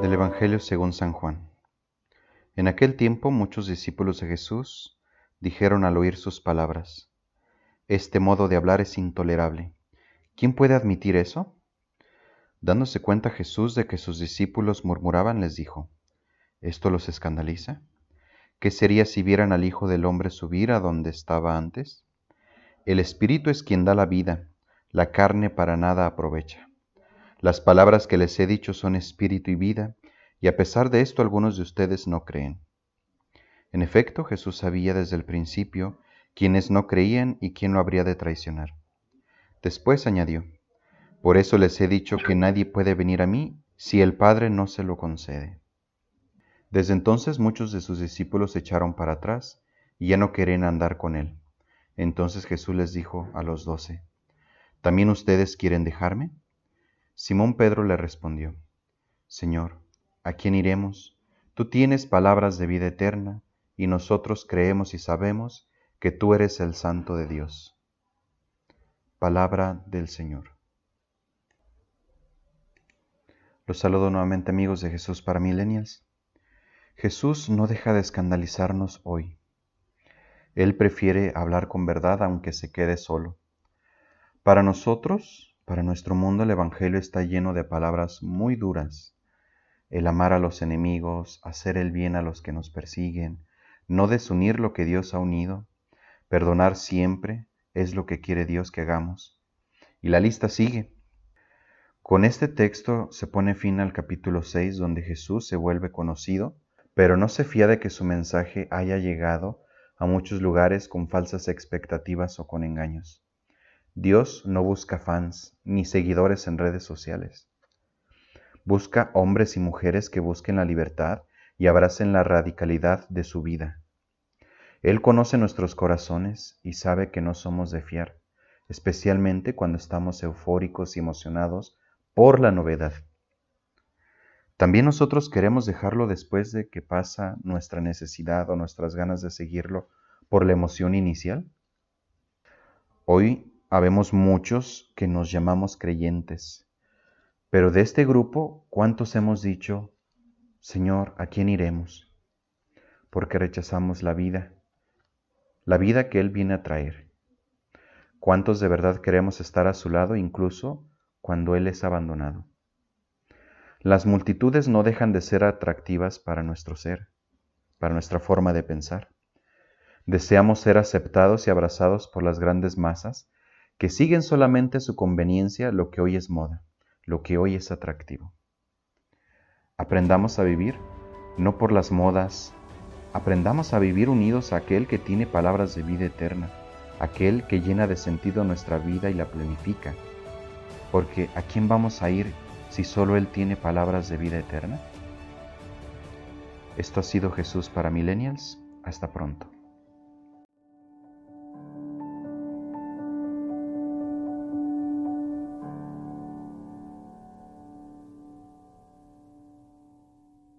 Del Evangelio según San Juan. En aquel tiempo muchos discípulos de Jesús dijeron al oír sus palabras, Este modo de hablar es intolerable. ¿Quién puede admitir eso? Dándose cuenta Jesús de que sus discípulos murmuraban, les dijo, ¿esto los escandaliza? ¿Qué sería si vieran al Hijo del Hombre subir a donde estaba antes? El Espíritu es quien da la vida, la carne para nada aprovecha. Las palabras que les he dicho son espíritu y vida, y a pesar de esto algunos de ustedes no creen. En efecto, Jesús sabía desde el principio quiénes no creían y quién lo habría de traicionar. Después añadió, Por eso les he dicho que nadie puede venir a mí si el Padre no se lo concede. Desde entonces muchos de sus discípulos se echaron para atrás y ya no querían andar con él. Entonces Jesús les dijo a los doce, ¿también ustedes quieren dejarme? Simón Pedro le respondió, Señor, ¿a quién iremos? Tú tienes palabras de vida eterna, y nosotros creemos y sabemos que tú eres el Santo de Dios. Palabra del Señor. Los saludo nuevamente amigos de Jesús para Millennials. Jesús no deja de escandalizarnos hoy. Él prefiere hablar con verdad aunque se quede solo. Para nosotros, para nuestro mundo, el Evangelio está lleno de palabras muy duras. El amar a los enemigos, hacer el bien a los que nos persiguen, no desunir lo que Dios ha unido, perdonar siempre es lo que quiere Dios que hagamos. Y la lista sigue. Con este texto se pone fin al capítulo 6 donde Jesús se vuelve conocido pero no se fía de que su mensaje haya llegado a muchos lugares con falsas expectativas o con engaños. Dios no busca fans ni seguidores en redes sociales. Busca hombres y mujeres que busquen la libertad y abracen la radicalidad de su vida. Él conoce nuestros corazones y sabe que no somos de fiar, especialmente cuando estamos eufóricos y emocionados por la novedad. También nosotros queremos dejarlo después de que pasa nuestra necesidad o nuestras ganas de seguirlo por la emoción inicial. Hoy habemos muchos que nos llamamos creyentes, pero de este grupo, ¿cuántos hemos dicho, Señor, ¿a quién iremos? Porque rechazamos la vida, la vida que Él viene a traer. ¿Cuántos de verdad queremos estar a su lado incluso cuando Él es abandonado? Las multitudes no dejan de ser atractivas para nuestro ser, para nuestra forma de pensar. Deseamos ser aceptados y abrazados por las grandes masas que siguen solamente su conveniencia lo que hoy es moda, lo que hoy es atractivo. Aprendamos a vivir no por las modas, aprendamos a vivir unidos a aquel que tiene palabras de vida eterna, aquel que llena de sentido nuestra vida y la planifica. Porque ¿a quién vamos a ir si solo Él tiene palabras de vida eterna? Esto ha sido Jesús para Millennials. Hasta pronto.